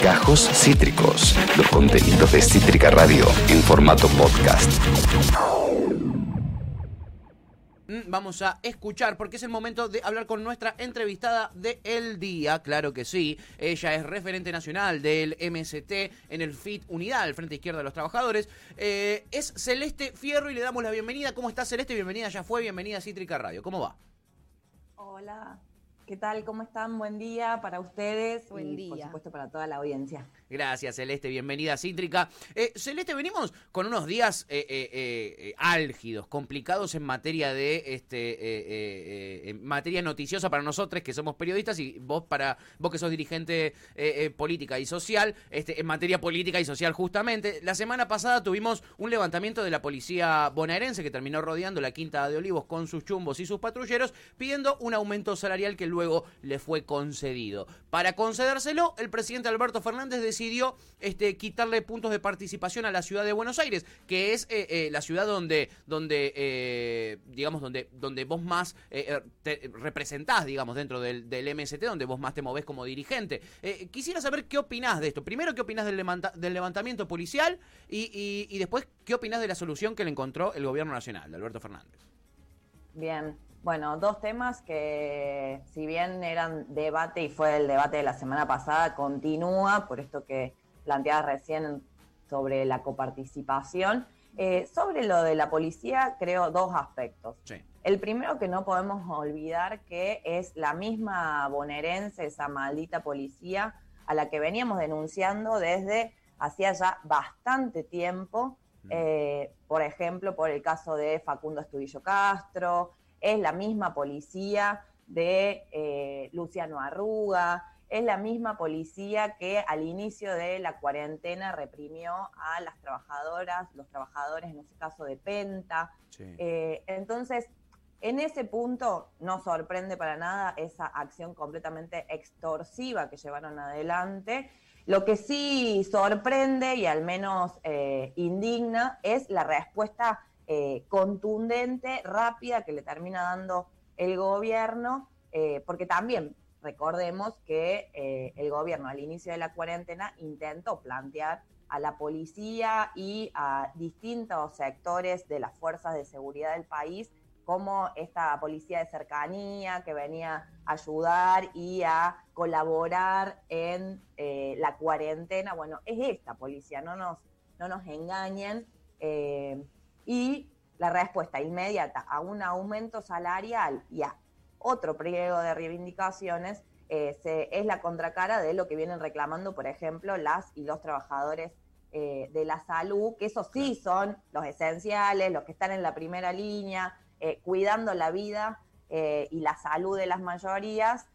Gajos Cítricos, los contenidos de Cítrica Radio en formato podcast. Mm, Vamos a escuchar porque es el momento de hablar con nuestra entrevistada de El Día, claro que sí. Ella es referente nacional del MST en el FIT Unidad, el Frente Izquierda de los Trabajadores. Eh, es Celeste Fierro y le damos la bienvenida. ¿Cómo está Celeste? Bienvenida, ya fue, bienvenida a Cítrica Radio. ¿Cómo va? Hola, ¿qué tal? ¿Cómo están? Buen día para ustedes Buen y por supuesto para toda la audiencia. Gracias, Celeste. Bienvenida Cítrica. Eh, Celeste, venimos con unos días eh, eh, eh, álgidos, complicados en materia de este materia noticiosa para nosotros que somos periodistas y vos para vos que sos dirigente política y social, este, en materia política y social justamente. La semana pasada tuvimos un levantamiento de la policía bonaerense que terminó rodeando la Quinta de Olivos con sus chumbos y sus patrulleros pidiendo un aumento salarial que luego le fue concedido. Para concedérselo, el presidente Alberto Fernández decidió este, quitarle puntos de participación a la ciudad de Buenos Aires, que es eh, eh, la ciudad donde, donde eh, digamos, donde, donde vos más eh, eh, te representás, digamos, dentro del, del MST, donde vos más te movés como dirigente. Quisiera saber qué opinás de esto. Primero, qué opinás del levantamiento policial y, y- y después, qué opinás de la solución que le encontró el gobierno nacional, de Alberto Fernández. Bien, bueno, dos temas que si bien eran debate y fue el debate de la semana pasada, continúa por esto que planteabas recién sobre la coparticipación. Eh, sobre lo de la policía, creo dos aspectos. Sí. El primero que no podemos olvidar que es la misma bonaerense, esa maldita policía, a la que veníamos denunciando desde hacía ya bastante tiempo, eh, por ejemplo, por el caso de Facundo Estudillo Castro, es la misma policía de eh, Luciano Arruga, es la misma policía que al inicio de la cuarentena reprimió a las trabajadoras, los trabajadores, en ese caso de Penta. Sí. Eh, entonces, en ese punto no sorprende para nada esa acción completamente extorsiva que llevaron adelante. Lo que sí sorprende y al menos eh, indigna es la respuesta eh, contundente, rápida que le termina dando el gobierno, eh, porque también recordemos que eh, el gobierno al inicio de la cuarentena intentó plantear a la policía y a distintos sectores de las fuerzas de seguridad del país como esta policía de cercanía que venía a ayudar y a colaborar en la cuarentena. Bueno, es esta policía, no nos, no nos engañen. Y la respuesta inmediata a un aumento salarial y a otro pliego de reivindicaciones eh, se- es la contracara de lo que vienen reclamando, por ejemplo, las y los trabajadores eh, de la salud, que esos sí son los esenciales, los que están en la primera línea, eh, cuidando la vida y la salud de las mayorías,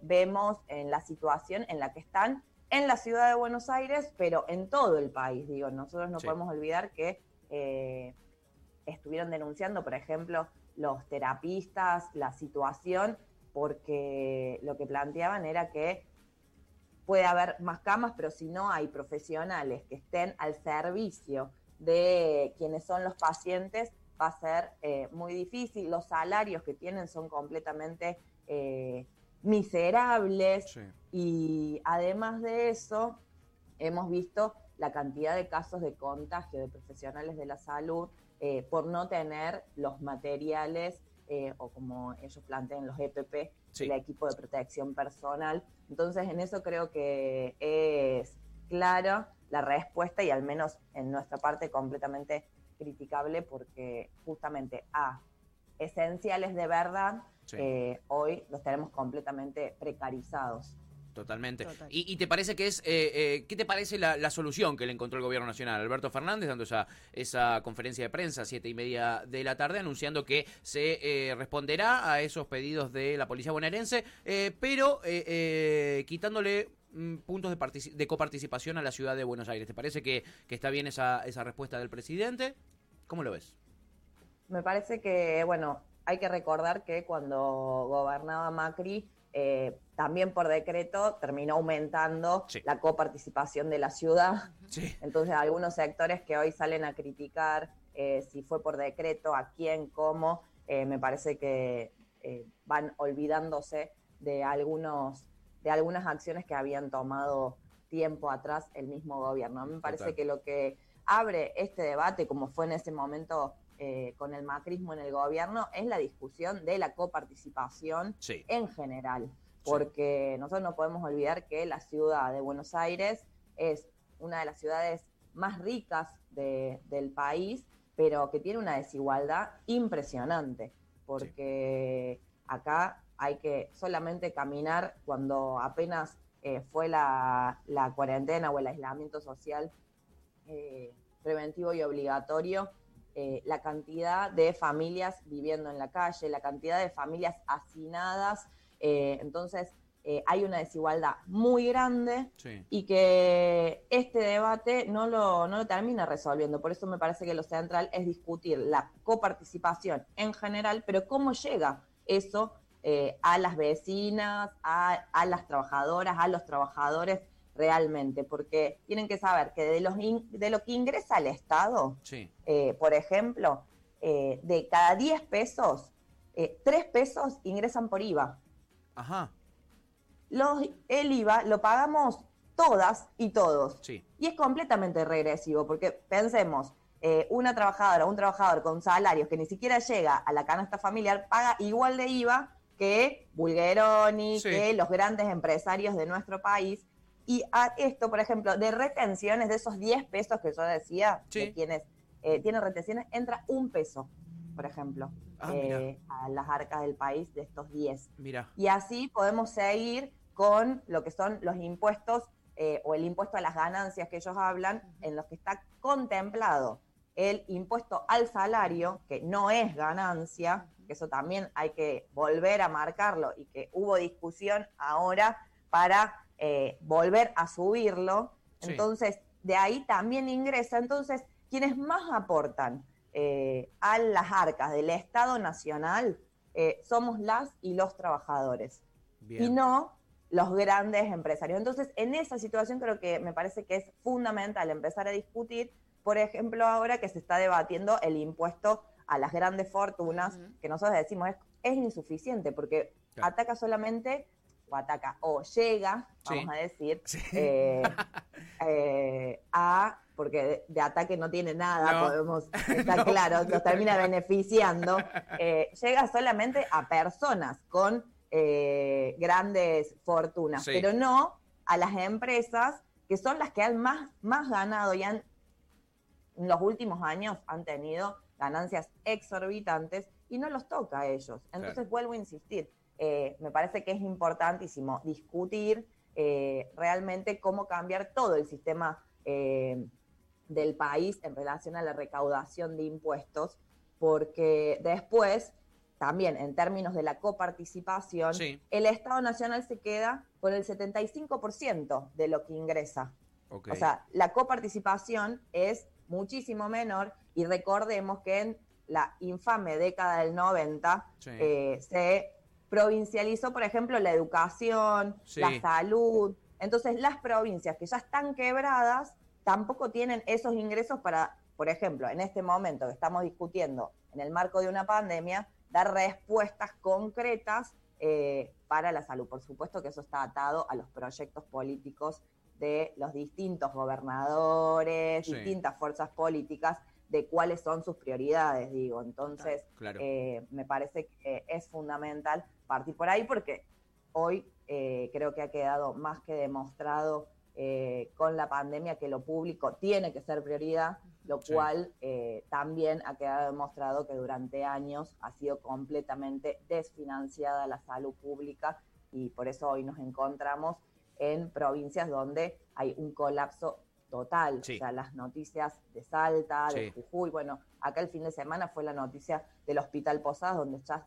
vemos en la situación en la que están en la ciudad de Buenos Aires, pero en todo el país. Digo, nosotros no Sí. podemos olvidar que eh, estuvieron denunciando, por ejemplo, los terapistas, la situación, porque lo que planteaban era que puede haber más camas, pero si no hay profesionales que estén al servicio de quienes son los pacientes, va a ser eh, muy difícil. Los salarios que tienen son completamente eh, miserables Sí. y además de eso, hemos visto la cantidad de casos de contagio de profesionales de la salud eh, por no tener los materiales eh, o como ellos plantean los EPP, Sí. el equipo de protección personal. Entonces, en eso creo que es clara la respuesta y al menos en nuestra parte completamente criticable porque justamente a esenciales de verdad Sí. eh, hoy los tenemos completamente precarizados. Totalmente. Total. ¿Y, y te parece que es, eh, eh, qué te parece la, la solución que le encontró el gobierno nacional? Alberto Fernández dando esa, esa conferencia de prensa a siete y media de la tarde anunciando que se eh, responderá a esos pedidos de la policía bonaerense, eh, pero eh, eh, quitándole mm, puntos de, partici- de coparticipación a la ciudad de Buenos Aires. ¿Te parece que, que está bien esa, esa respuesta del presidente? ¿Cómo lo ves? Me parece que, bueno, hay que recordar que cuando gobernaba Macri, eh, también por decreto terminó aumentando Sí. la coparticipación de la ciudad. Sí. Entonces, algunos sectores que hoy salen a criticar eh, si fue por decreto, a quién, cómo, eh, me parece que van olvidándose de algunos de algunas acciones que habían tomado tiempo atrás el mismo gobierno. Me parece Total. que lo que abre este debate, como fue en ese momento eh, con el macrismo en el gobierno, es la discusión de la coparticipación Sí. en general, porque nosotros no podemos olvidar que la ciudad de Buenos Aires es una de las ciudades más ricas de- del país, pero que tiene una desigualdad impresionante, porque acá hay que solamente caminar cuando apenas eh, fue la, la cuarentena o el aislamiento social eh, preventivo y obligatorio, eh, la cantidad de familias viviendo en la calle, la cantidad de familias hacinadas, eh, entonces eh, hay una desigualdad muy grande Sí. y que este debate no lo, no lo termina resolviendo. Por eso me parece que lo central es discutir la coparticipación en general, pero cómo llega eso eh, a las vecinas, a, a las trabajadoras, a los trabajadores realmente, porque tienen que saber que de, los in- de lo que ingresa al Estado, Sí. eh, por ejemplo, eh, de cada 10 pesos, eh, 3 pesos ingresan por IVA Ajá. los, el IVA lo pagamos todas y todos. Sí. Y es completamente regresivo, porque pensemos, eh, una trabajadora, un trabajador con salarios que ni siquiera llega a la canasta familiar, paga igual de IVA que Bulgeroni, Sí. que los grandes empresarios de nuestro país. Y a esto, por ejemplo, de retenciones de esos 10 pesos que yo decía, Sí. de quienes eh, tienen retenciones, entra un peso, por ejemplo, Ah, eh, a las arcas del país de estos 10. Mira. Y así podemos seguir con lo que son los impuestos eh, o el impuesto a las ganancias que ellos hablan, en los que está contemplado el impuesto al salario, que no es ganancia, que eso también hay que volver a marcarlo y que hubo discusión ahora para eh, volver a subirlo. Sí. Entonces, de ahí también ingresa. Entonces, quienes más aportan eh, a las arcas del Estado Nacional eh, somos las y los trabajadores Bien. y no los grandes empresarios. Entonces, en esa situación creo que me parece que es fundamental empezar a discutir, por ejemplo, ahora que se está debatiendo el impuesto a las grandes fortunas, que nosotros decimos es, es insuficiente porque Claro. ataca solamente, o ataca, o llega, Sí. vamos a decir, Sí. eh, eh, a, porque de, de ataque no tiene nada, No. podemos, está No. claro, nos termina beneficiando, eh, llega solamente a personas con grandes fortunas, Sí. pero no a las empresas que son las que han más, más ganado y han, en los últimos años han tenido ganancias exorbitantes y no los toca a ellos. Entonces Claro. vuelvo a insistir, eh, me parece que es importantísimo discutir eh, realmente cómo cambiar todo el sistema eh, del país en relación a la recaudación de impuestos, porque después, también en términos de la coparticipación, Sí. el Estado Nacional se queda con el 75% de lo que ingresa. O sea, la coparticipación es muchísimo menor y recordemos que en la infame década del 90 Sí. eh, se provincializó, por ejemplo, la educación, Sí. la salud. Entonces, las provincias que ya están quebradas tampoco tienen esos ingresos para, por ejemplo, en este momento que estamos discutiendo en el marco de una pandemia, dar respuestas concretas eh, para la salud. Por supuesto que eso está atado a los proyectos políticos de los distintos gobernadores, Sí. distintas fuerzas políticas, de cuáles son sus prioridades, digo. Entonces, Claro. eh, me parece que es fundamental partir por ahí porque hoy eh, creo que ha quedado más que demostrado eh, con la pandemia que lo público tiene que ser prioridad, lo Sí. cual también ha quedado demostrado que durante años ha sido completamente desfinanciada la salud pública y por eso hoy nos encontramos en provincias donde hay un colapso total. Sí. O sea, las noticias de Salta, de Sí. Jujuy, bueno, acá el fin de semana fue la noticia del Hospital Posadas donde ya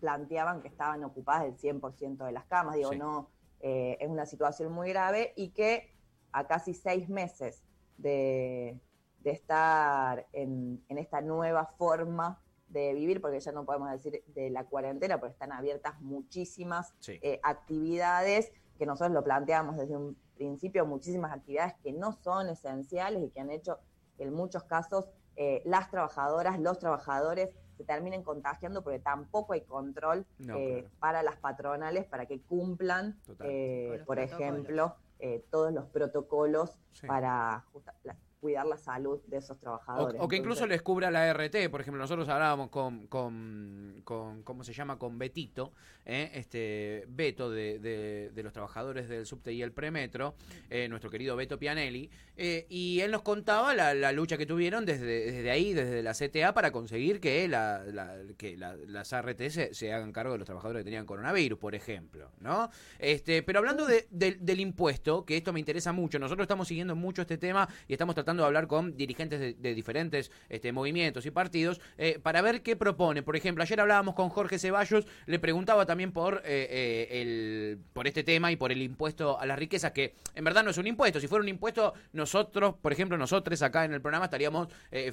planteaban que estaban ocupadas el 100% de las camas. Digo, Sí. no, eh, es una situación muy grave y que a casi seis meses de, de estar en, en esta nueva forma de vivir, porque ya no podemos decir de la cuarentena, porque están abiertas muchísimas Sí. eh, actividades que nosotros lo planteamos desde un principio, muchísimas actividades que no son esenciales y que han hecho que en muchos casos eh, las trabajadoras, los trabajadores se terminen contagiando porque tampoco hay control No, eh, claro. para las patronales para que cumplan, eh, por protocolos. ejemplo, eh, todos los protocolos Sí. para justa- la- cuidar la salud de esos trabajadores. o que incluso Entonces, les cubra la RT, por ejemplo, nosotros hablábamos con, con, con ¿cómo se llama? Con Betito, ¿eh? este Beto de, de- de los trabajadores del subte y el premetro, eh, nuestro querido Beto Pianelli, eh, y él nos contaba la, la lucha que tuvieron desde, desde ahí, desde la CTA, para conseguir que, la, la- que la- las ART se, se hagan cargo de los trabajadores que tenían coronavirus, por ejemplo, ¿no? Este, pero hablando de- del- del impuesto, que esto me interesa mucho, nosotros estamos siguiendo mucho este tema y estamos tratando de hablar con dirigentes de, diferentes este, movimientos y partidos eh, para ver qué propone. Por ejemplo, ayer hablábamos con Jorge Ceballos, le preguntaba también por, eh, eh, el, por este tema y por el impuesto a las riquezas, que en verdad no es un impuesto. Si fuera un impuesto, nosotros, por ejemplo, nosotros acá en el programa estaríamos eh,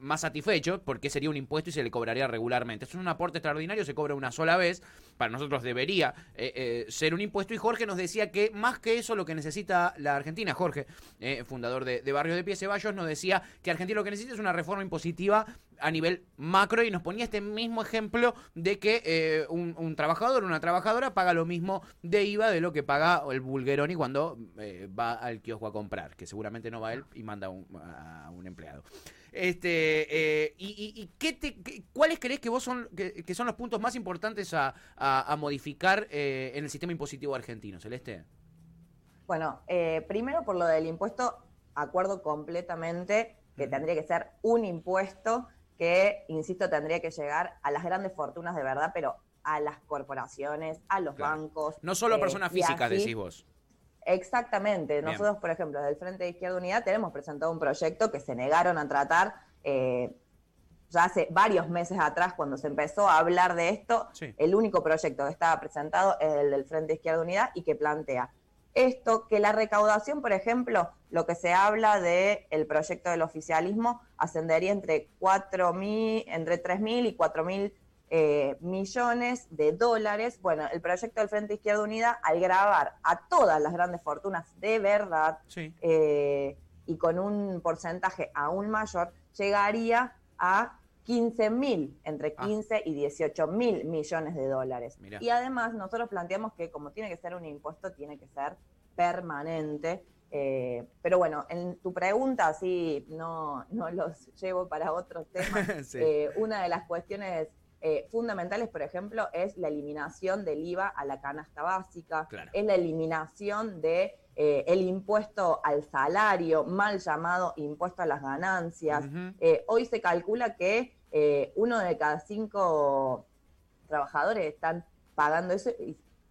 más satisfechos porque sería un impuesto y se le cobraría regularmente. Es un aporte extraordinario, se cobra una sola vez. Para nosotros debería eh, eh, ser un impuesto. Y Jorge nos decía que más que eso, lo que necesita la Argentina, Jorge, eh, fundador de, de Barrio de Pie Ceballos, nos decía que Argentina lo que necesita es una reforma impositiva a nivel macro y nos ponía este mismo ejemplo de que eh, un, un trabajador, una trabajadora paga lo mismo de IVA de lo que paga el bulgueroni cuando va al kiosco a comprar, que seguramente no va él y manda a un empleado. Este, eh, y, y- y qué te, qué- ¿Cuáles crees que vos son, que, que son los puntos más importantes a, a- a modificar eh, en el sistema impositivo argentino, Celeste? Bueno, eh, primero por lo del impuesto, acuerdo completamente que tendría que ser un impuesto que, insisto, tendría que llegar a las grandes fortunas de verdad, pero a las corporaciones, a los Claro. bancos. No solo a eh, personas físicas, decís vos. Exactamente. Bien. Nosotros, por ejemplo, desde el Frente de Izquierda Unidad tenemos presentado un proyecto que se negaron a tratar eh, ya hace varios meses atrás, cuando se empezó a hablar de esto. Sí. El único proyecto que estaba presentado es el del Frente de Izquierda Unidad y que plantea esto, que la recaudación, por ejemplo, lo que se habla del el proyecto del oficialismo ascendería entre 4.000, entre 3.000 y 4.000 eh, millones de dólares. Bueno, el proyecto del Frente Izquierda Unida, al grabar a todas las grandes fortunas de verdad Sí. eh, y con un porcentaje aún mayor, llegaría a 15 mil, entre Ah. 15 y 18 mil millones de dólares. Mirá. Y además nosotros planteamos que como tiene que ser un impuesto, tiene que ser permanente. eh, pero bueno, en tu pregunta, así no, no los llevo para otros temas. Sí. Una de las cuestiones eh, fundamentales, por ejemplo, es la eliminación del IVA a la canasta básica, Claro. es la eliminación de eh, el impuesto al salario, mal llamado impuesto a las ganancias. Eh, hoy se calcula que uno de cada cinco trabajadores están pagando eso.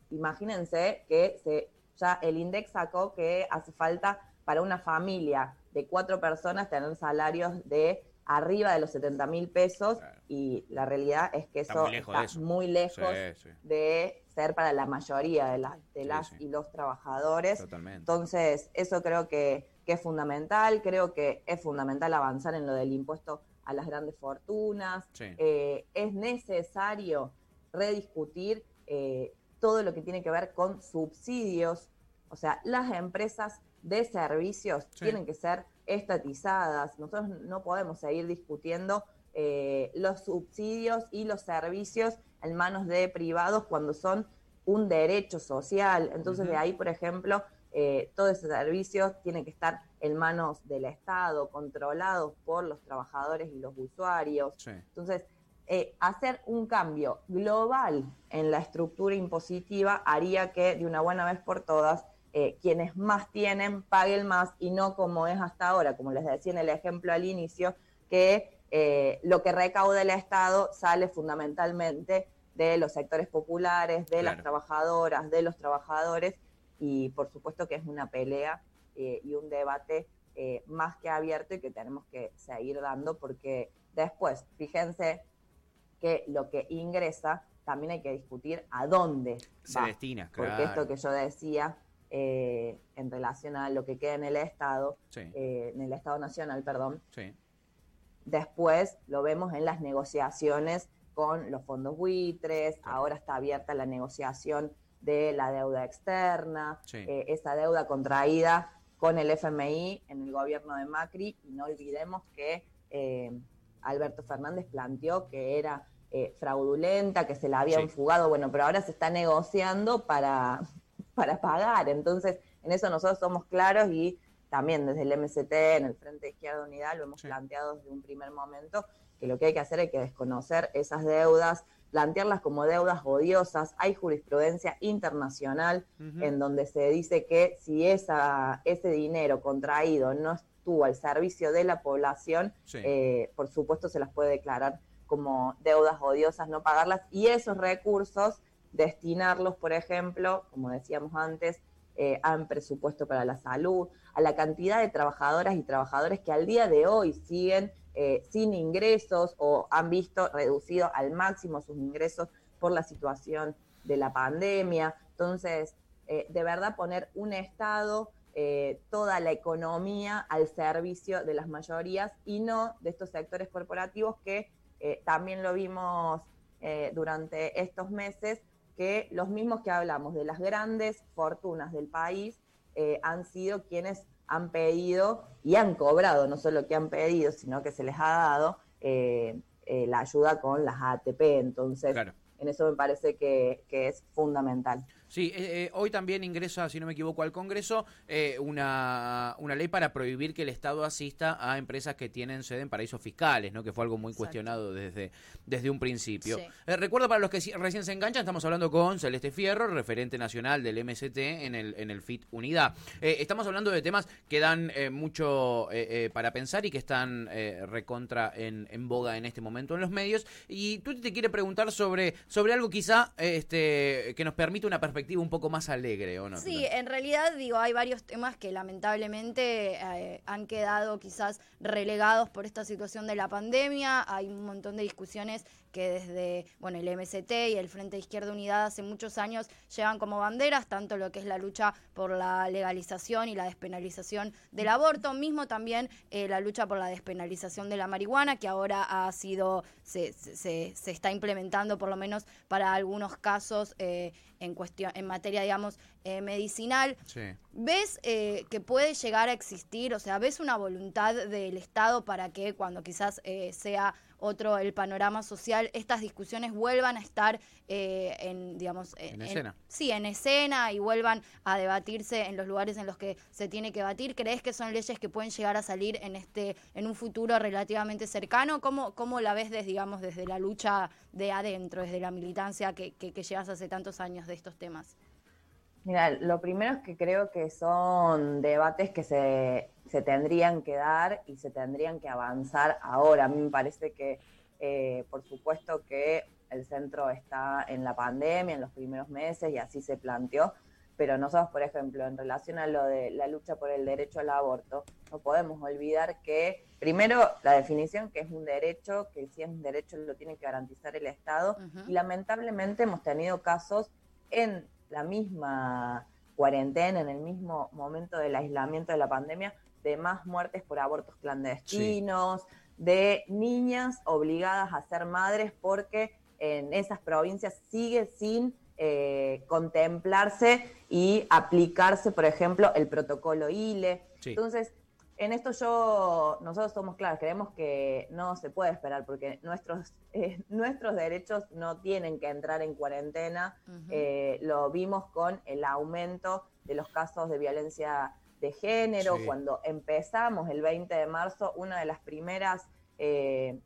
Imagínense que se, ya el INDEX sacó que hace falta para una familia de cuatro personas tener salarios de arriba de los 70 mil pesos Claro. y la realidad es que Está eso muy lejos está de eso. muy lejos Sí, sí, de ser para la mayoría de, las de Sí, las y los trabajadores. totalmente. Entonces, eso creo que, que es fundamental. Creo que es fundamental avanzar en lo del impuesto a las grandes fortunas. Eh, es necesario rediscutir eh, todo lo que tiene que ver con subsidios. O sea, las empresas de servicios tienen que ser estatizadas. Nosotros no podemos seguir discutiendo eh, los subsidios y los servicios en manos de privados cuando son un derecho social. Entonces, de ahí, por ejemplo, eh, todo ese servicio tiene que estar en manos del Estado, controlados por los trabajadores y los usuarios. Sí. Entonces, eh, hacer un cambio global en la estructura impositiva haría que de una buena vez por todas eh, quienes más tienen paguen más y no como es hasta ahora, como les decía en el ejemplo al inicio, que eh, lo que recauda el Estado sale fundamentalmente de los sectores populares, de las trabajadoras, de los trabajadores y por supuesto que es una pelea eh, y un debate eh, más que abierto y que tenemos que seguir dando porque después, fíjense que lo que ingresa también hay que discutir a dónde Se va. destina, Porque claro. esto que yo decía eh, en relación a lo que queda en el Estado, Sí, eh, en el Estado Nacional, perdón, sí. después lo vemos en las negociaciones con los fondos buitres, ahora está abierta la negociación de la deuda externa, Sí. eh, esa deuda contraída con el FMI en el gobierno de Macri, y no olvidemos que Alberto Fernández planteó que era eh, fraudulenta, que se la habían fugado, bueno, pero ahora se está negociando para, para pagar. Entonces, en eso nosotros somos claros y también desde el MST, en el Frente de Izquierda Unidad, lo hemos planteado desde un primer momento, que lo que hay que hacer es que desconocer esas deudas, plantearlas como deudas odiosas. Hay jurisprudencia internacional en donde se dice que si esa, ese dinero contraído no estuvo al servicio de la población, eh, por supuesto se las puede declarar como deudas odiosas, no pagarlas, y esos recursos destinarlos, por ejemplo, como decíamos antes, eh, a presupuesto para la salud, a la cantidad de trabajadoras y trabajadores que al día de hoy siguen eh, sin ingresos o han visto reducido al máximo sus ingresos por la situación de la pandemia. Entonces, eh, de verdad poner un Estado, eh, toda la economía al servicio de las mayorías y no de estos sectores corporativos que también lo vimos durante estos meses, que los mismos que hablamos de las grandes fortunas del país han sido quienes han pedido y han cobrado, no solo que han pedido, sino que se les ha dado eh, eh, la ayuda con las ATP. Entonces, en eso me parece que, que es fundamental. Sí, eh, eh, hoy también ingresa, si no me equivoco, al Congreso eh, una, una ley para prohibir que el Estado asista a empresas que tienen sede en paraísos fiscales, ¿no? que fue algo muy cuestionado desde, desde un principio. recuerdo para los que recién se enganchan, estamos hablando con Celeste Fierro, referente nacional del MST en el, en el FIT Unidad. estamos hablando de temas que dan mucho para pensar y que están recontra en, en boga en este momento en los medios. Y tú te quiere preguntar sobre, sobre algo quizá este, que nos permite una perspectiva un poco más alegre, ¿o no? Sí, en realidad, digo, hay varios temas que lamentablemente eh, han quedado quizás relegados por esta situación de la pandemia. Hay un montón de discusiones que desde bueno el MST y el Frente Izquierda Unidad hace muchos años llevan como banderas, tanto lo que es la lucha por la legalización y la despenalización del aborto, mismo también eh, la lucha por la despenalización de la marihuana, que ahora ha sido, se, se, se está implementando por lo menos para algunos casos eh, en cuestión, en materia, digamos, eh, medicinal. ¿Ves que puede llegar a existir, o sea, ves una voluntad del Estado para que cuando quizás sea otro el panorama social, estas discusiones vuelvan a estar eh, en, digamos, en, escena. Sí, en escena y vuelvan a debatirse en los lugares en los que se tiene que debatir. ¿Crees que son leyes que pueden llegar a salir en este, en un futuro relativamente cercano? ¿Cómo, cómo la ves desde, digamos, desde la lucha de adentro, desde la militancia que, que, que llevas hace tantos años de estos temas? Mira, lo primero es que creo que son debates que se, se tendrían que dar y se tendrían que avanzar ahora. A mí me parece que, eh, por supuesto, que el centro está en la pandemia, en los primeros meses, y así se planteó, pero nosotros, por ejemplo, en relación a lo de la lucha por el derecho al aborto, no podemos olvidar que, primero, la definición que es un derecho, que si es un derecho lo tiene que garantizar el Estado, y lamentablemente hemos tenido casos en la misma cuarentena, en el mismo momento del aislamiento de la pandemia, de más muertes por abortos clandestinos, de niñas obligadas a ser madres porque en esas provincias sigue sin eh, contemplarse y aplicarse, por ejemplo, el protocolo ILE. Entonces, en esto yo, nosotros somos claros, creemos que no se puede esperar porque nuestros, eh, nuestros derechos no tienen que entrar en cuarentena. Eh, lo vimos con el aumento de los casos de violencia de género. Cuando empezamos el 20 de marzo, una de las primeras eh,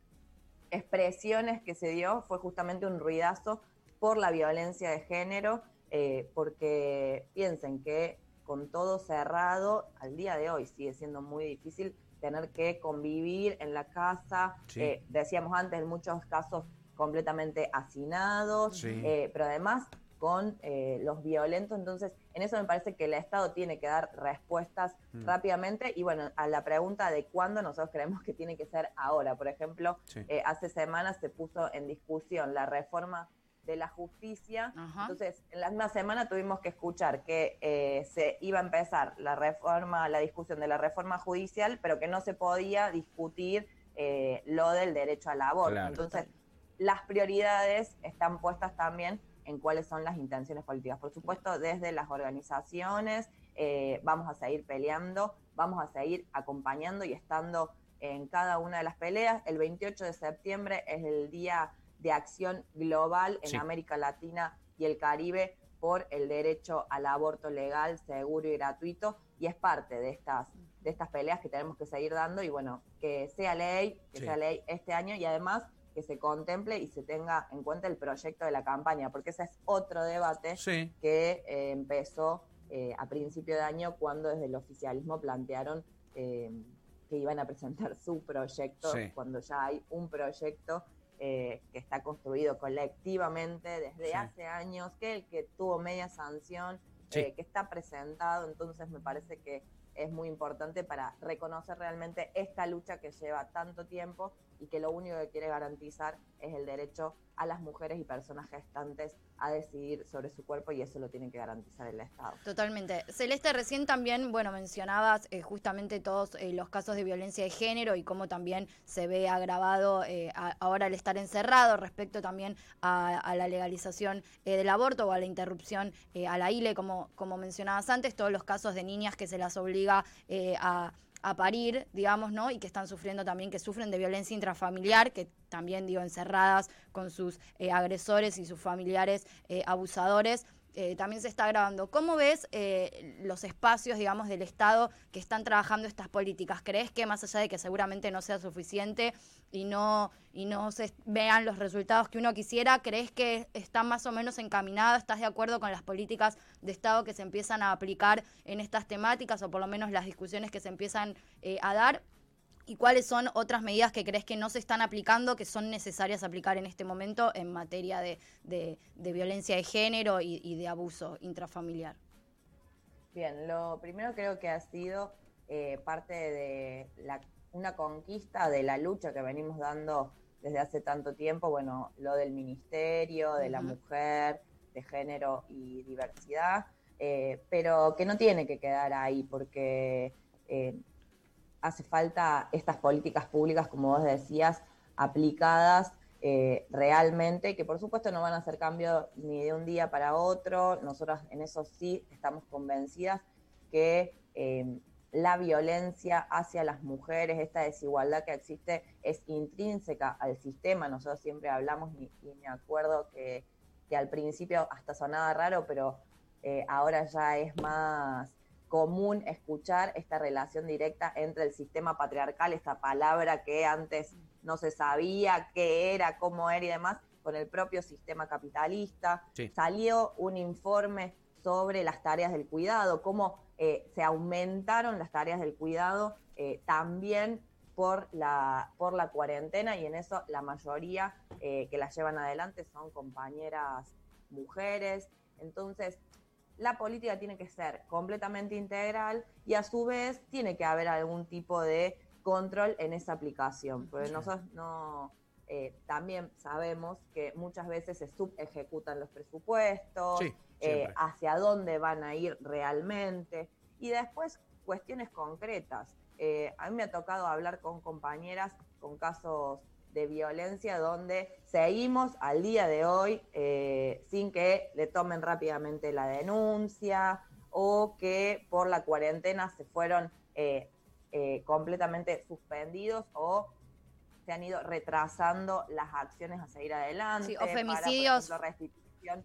expresiones que se dio fue justamente un ruidazo por la violencia de género, porque piensen que con todo cerrado, al día de hoy sigue siendo muy difícil tener que convivir en la casa, eh, decíamos antes, en muchos casos completamente hacinados, eh, pero además con eh, los violentos, entonces en eso me parece que el Estado tiene que dar respuestas mm. rápidamente. Y bueno, a la pregunta de cuándo nosotros creemos que tiene que ser ahora, por ejemplo, hace semanas se puso en discusión la reforma de la justicia. Entonces, en la misma semana tuvimos que escuchar que eh, se iba a empezar la reforma, la discusión de la reforma judicial, pero que no se podía discutir eh, lo del derecho al aborto. Entonces, las prioridades están puestas también en cuáles son las intenciones políticas. Por supuesto, desde las organizaciones eh, vamos a seguir peleando, vamos a seguir acompañando y estando en cada una de las peleas. El 28 de septiembre es el Día de Acción Global en Sí. América Latina y el Caribe por el derecho al aborto legal, seguro y gratuito, y es parte de estas, de estas peleas que tenemos que seguir dando y bueno, que sea ley, que Sí. sea ley este año y además que se contemple y se tenga en cuenta el proyecto de la campaña, porque ese es otro debate Sí. que eh, empezó eh, a principio de año cuando desde el oficialismo plantearon eh, que iban a presentar su proyecto, Sí. cuando ya hay un proyecto eh, que está construido colectivamente desde Sí. hace años, que el que tuvo media sanción, Sí. eh, que está presentado, entonces me parece que es muy importante para reconocer realmente esta lucha que lleva tanto tiempo y que lo único que quiere garantizar es el derecho a las mujeres y personas gestantes a decidir sobre su cuerpo y eso lo tiene que garantizar el Estado. Totalmente. Celeste, recién también, bueno, mencionabas eh, justamente todos eh, los casos de violencia de género y cómo también se ve agravado eh, ahora al estar encerrado respecto también a, la legalización del aborto o a la interrupción a la ILE, como, como mencionabas antes, todos los casos de niñas que se las obliga a a parir, digamos, ¿no? Y que están sufriendo también, que sufren de violencia intrafamiliar, que también, digo, encerradas con sus eh, agresores y sus familiares eh, abusadores. Eh, también se está grabando. ¿Cómo ves eh, los espacios, digamos, del Estado que están trabajando estas políticas? ¿Crees que más allá de que seguramente no sea suficiente y no, y no se vean los resultados que uno quisiera, crees que está más o menos encaminado? ¿Estás de acuerdo con las políticas de Estado que se empiezan a aplicar en estas temáticas o por lo menos las discusiones que se empiezan eh, a dar? ¿Y cuáles son otras medidas que crees que no se están aplicando, que son necesarias aplicar en este momento en materia de, de- de violencia de género y, y de abuso intrafamiliar? Bien, lo primero creo que ha sido eh, parte de la- una conquista de la lucha que venimos dando desde hace tanto tiempo, bueno, lo del ministerio, de la mujer, de género y diversidad, eh, pero que no tiene que quedar ahí porque eh, hace falta estas políticas públicas, como vos decías, aplicadas eh, realmente, que por supuesto no van a hacer cambio ni de un día para otro. Nosotras en eso sí estamos convencidas que eh, la violencia hacia las mujeres, esta desigualdad que existe, es intrínseca al sistema. Nosotros siempre hablamos, y, y me acuerdo que, que al principio hasta sonaba raro, pero eh, ahora ya es más común escuchar esta relación directa entre el sistema patriarcal, esta palabra que antes no se sabía qué era, cómo era y demás, con el propio sistema capitalista. Sí. Salió un informe sobre las tareas del cuidado, cómo eh, se aumentaron las tareas del cuidado eh, también por la, por la cuarentena y en eso la mayoría eh, que las llevan adelante son compañeras mujeres. Entonces, la política tiene que ser completamente integral y a su vez tiene que haber algún tipo de control en esa aplicación, porque nosotros no, eh, también sabemos que muchas veces se subejecutan los presupuestos, Sí, eh, hacia dónde van a ir realmente. Y después cuestiones concretas. Eh, a mí me ha tocado hablar con compañeras con casos de violencia donde seguimos al día de hoy eh, sin que le tomen rápidamente la denuncia o que por la cuarentena se fueron eh, eh, completamente suspendidos o se han ido retrasando las acciones a seguir adelante. Sí, o para, por femicidios. ejemplo, restitución.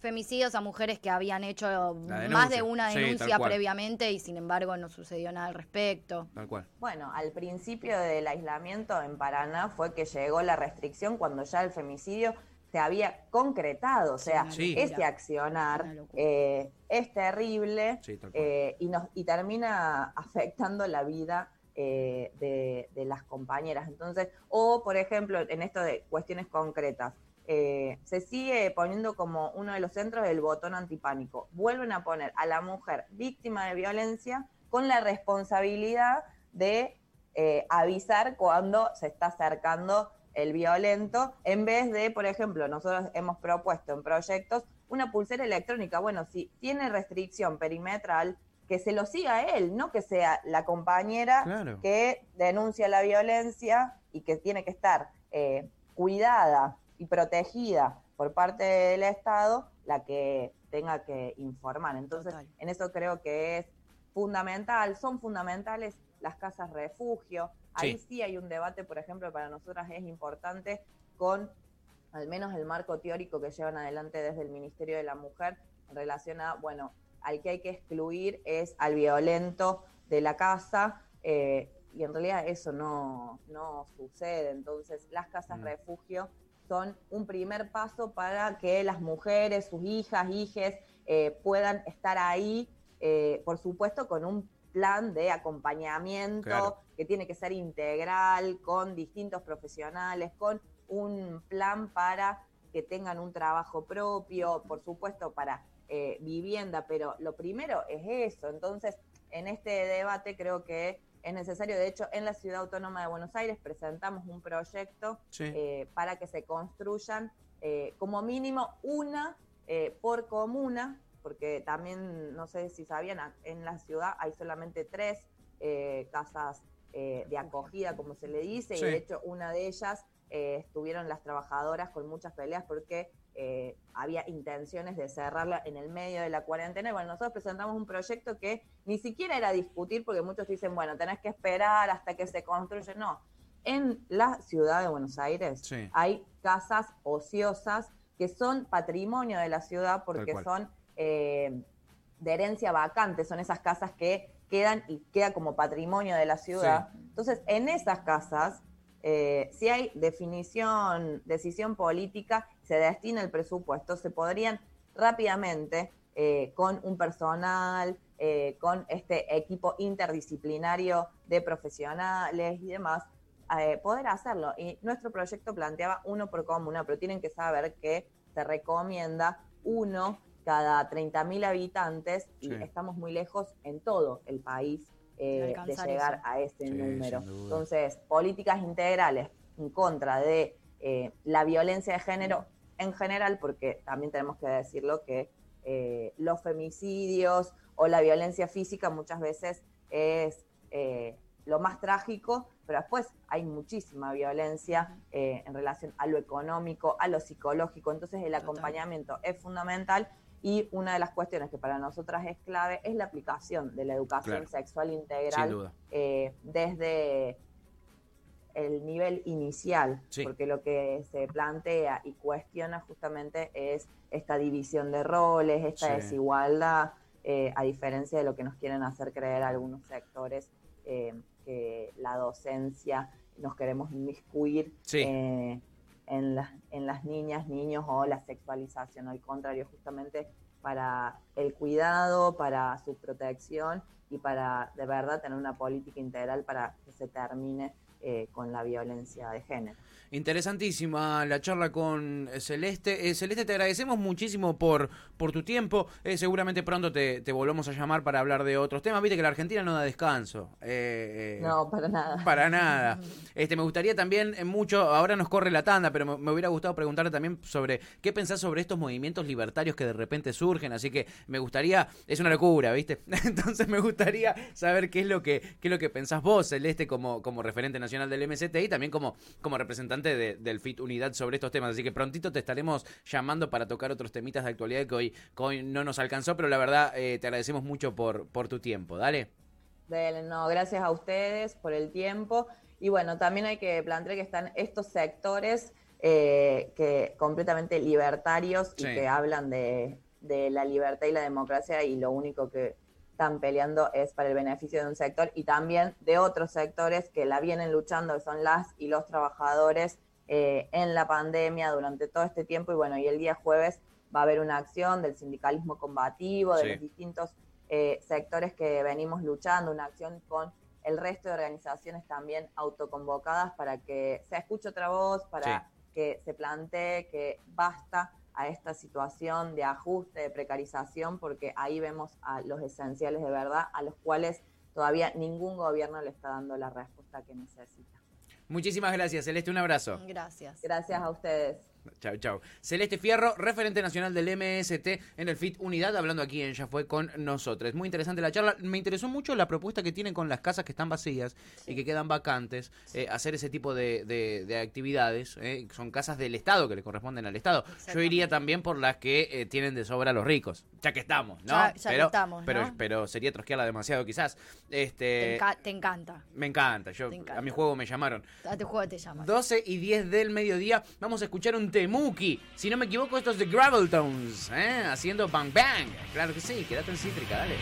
Femicidios a mujeres que habían hecho más de una denuncia previamente y sin embargo no sucedió nada al respecto. Tal cual. Bueno, al principio del aislamiento en Paraná fue que llegó la restricción cuando ya el femicidio se había concretado. O sea, Sí. ese accionar eh, es terrible Sí, eh, y, nos, y termina afectando la vida eh, de, de las compañeras. Entonces, o por ejemplo, en esto de cuestiones concretas, eh, se sigue poniendo como uno de los centros el botón antipánico. Vuelven a poner a la mujer víctima de violencia con la responsabilidad de eh, avisar cuando se está acercando el violento, en vez de, por ejemplo, nosotros hemos propuesto en proyectos una pulsera electrónica. Bueno, si tiene restricción perimetral, que se lo siga él, no que sea la compañera Claro. que denuncia la violencia y que tiene que estar eh, cuidada y protegida por parte del Estado la que tenga que informar. Entonces, Total. en eso creo que es fundamental, son fundamentales las casas refugio. Ahí sí. hay un debate, por ejemplo, para nosotras es importante con al menos el marco teórico que llevan adelante desde el Ministerio de la Mujer en relación a, bueno, al que hay que excluir es al violento de la casa, eh, y en realidad eso no, no sucede. Entonces, las casas mm. refugio son un primer paso para que las mujeres, sus hijas, hijes, eh, puedan estar ahí, eh, por supuesto, con un plan de acompañamiento que tiene que ser integral, con distintos profesionales, con un plan para que tengan un trabajo propio, por supuesto, para eh, vivienda, pero lo primero es eso. Entonces, en este debate creo que es necesario, de hecho, en la Ciudad Autónoma de Buenos Aires presentamos un proyecto eh, para que se construyan eh, como mínimo una por comuna, porque también, no sé si sabían, en la ciudad hay solamente tres casas de acogida, como se le dice, y de hecho una de ellas estuvieron las trabajadoras con muchas peleas porque eh, había intenciones de cerrarla en el medio de la cuarentena. Y bueno, nosotros presentamos un proyecto que ni siquiera era discutir, porque muchos dicen, bueno, tenés que esperar hasta que se construya. No, en la ciudad de Buenos Aires hay casas ociosas que son patrimonio de la ciudad porque son eh, de herencia vacante, son esas casas que quedan y queda como patrimonio de la ciudad. Entonces, en esas casas eh, si hay definición, decisión política, se destina el presupuesto, se podrían rápidamente, eh, con un personal, eh, con este equipo interdisciplinario de profesionales y demás, poder hacerlo. Y nuestro proyecto planteaba uno por comuna, pero tienen que saber que se recomienda uno cada 30.000 habitantes y estamos muy lejos en todo el país eh, de, llegar a ese número. Entonces, políticas integrales en contra de eh, la violencia de género en general, porque también tenemos que decirlo que eh, los femicidios o la violencia física muchas veces es lo más trágico, pero después hay muchísima violencia en relación a lo económico, a lo psicológico, entonces el acompañamiento es fundamental y una de las cuestiones que para nosotras es clave es la aplicación de la educación sexual integral eh, desde el nivel inicial, porque lo que se plantea y cuestiona justamente es esta división de roles, esta desigualdad, eh, a diferencia de lo que nos quieren hacer creer algunos sectores, eh, que la docencia nos queremos inmiscuir en, las, en las niñas, niños o la sexualización, al contrario, justamente para el cuidado, para su protección y para de verdad tener una política integral para que se termine eh, con la violencia de género. Interesantísima la charla con Celeste. Eh, Celeste, te agradecemos muchísimo por, por tu tiempo. Eh, seguramente pronto te, volvemos a llamar para hablar de otros temas. Viste que la Argentina no da descanso. Eh, no, para nada. Para nada. Este, me gustaría también mucho, ahora nos corre la tanda, pero me, hubiera gustado preguntarte también sobre qué pensás sobre estos movimientos libertarios que de repente surgen. Así que me gustaría, es una locura, ¿viste? Entonces me gustaría saber qué es lo que, qué es lo que pensás vos, Celeste, como, como referente nacional del MST y también como, como representante del FIT Unidad sobre estos temas. Así que prontito te estaremos llamando para tocar otros temitas de actualidad que hoy, hoy no nos alcanzó, pero la verdad eh, te agradecemos mucho por, por tu tiempo. Dale. Dale, no, gracias a ustedes por el tiempo. Y bueno, también hay que plantear que están estos sectores eh, que completamente libertarios y que hablan de, de la libertad y la democracia y lo único que están peleando es para el beneficio de un sector y también de otros sectores que la vienen luchando, que son las y los trabajadores eh, en la pandemia durante todo este tiempo. Y bueno, y el día jueves va a haber una acción del sindicalismo combativo, de los distintos eh, sectores que venimos luchando, una acción con el resto de organizaciones también autoconvocadas para que se escuche otra voz, para que se plantee que basta a esta situación de ajuste, de precarización, porque ahí vemos a los esenciales de verdad, a los cuales todavía ningún gobierno le está dando la respuesta que necesita. Muchísimas gracias, Celeste, un abrazo. Gracias. Gracias a ustedes. Chau, chau. Celeste Fierro, referente nacional del MST en el FIT Unidad, hablando aquí en Ya Fue con nosotros. Muy interesante la charla. Me interesó mucho la propuesta que tienen con las casas que están vacías y que quedan vacantes, eh, hacer ese tipo de, de- de actividades. eh, Son casas del Estado que le corresponden al Estado. Yo iría también por las que eh, tienen de sobra los ricos, ya que estamos, ¿no? Ya- ya que pero, estamos, pero, ¿no? pero sería trosquearla demasiado quizás. Te, Este, enca- te encanta. me encanta, yo encanta. a mi juego me llamaron. A tu juego te llama. 12 y 10 del mediodía vamos a escuchar un Temuki. Si no me equivoco, esto es de Graveltones, ¿eh? haciendo Bang Bang. Claro que sí, quédate en Cítrica, dale.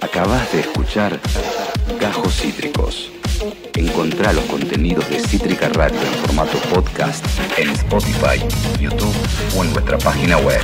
Acabas de escuchar Gajos Cítricos. Encontrá los contenidos de Cítrica Radio en formato podcast en Spotify, YouTube o en nuestra página web.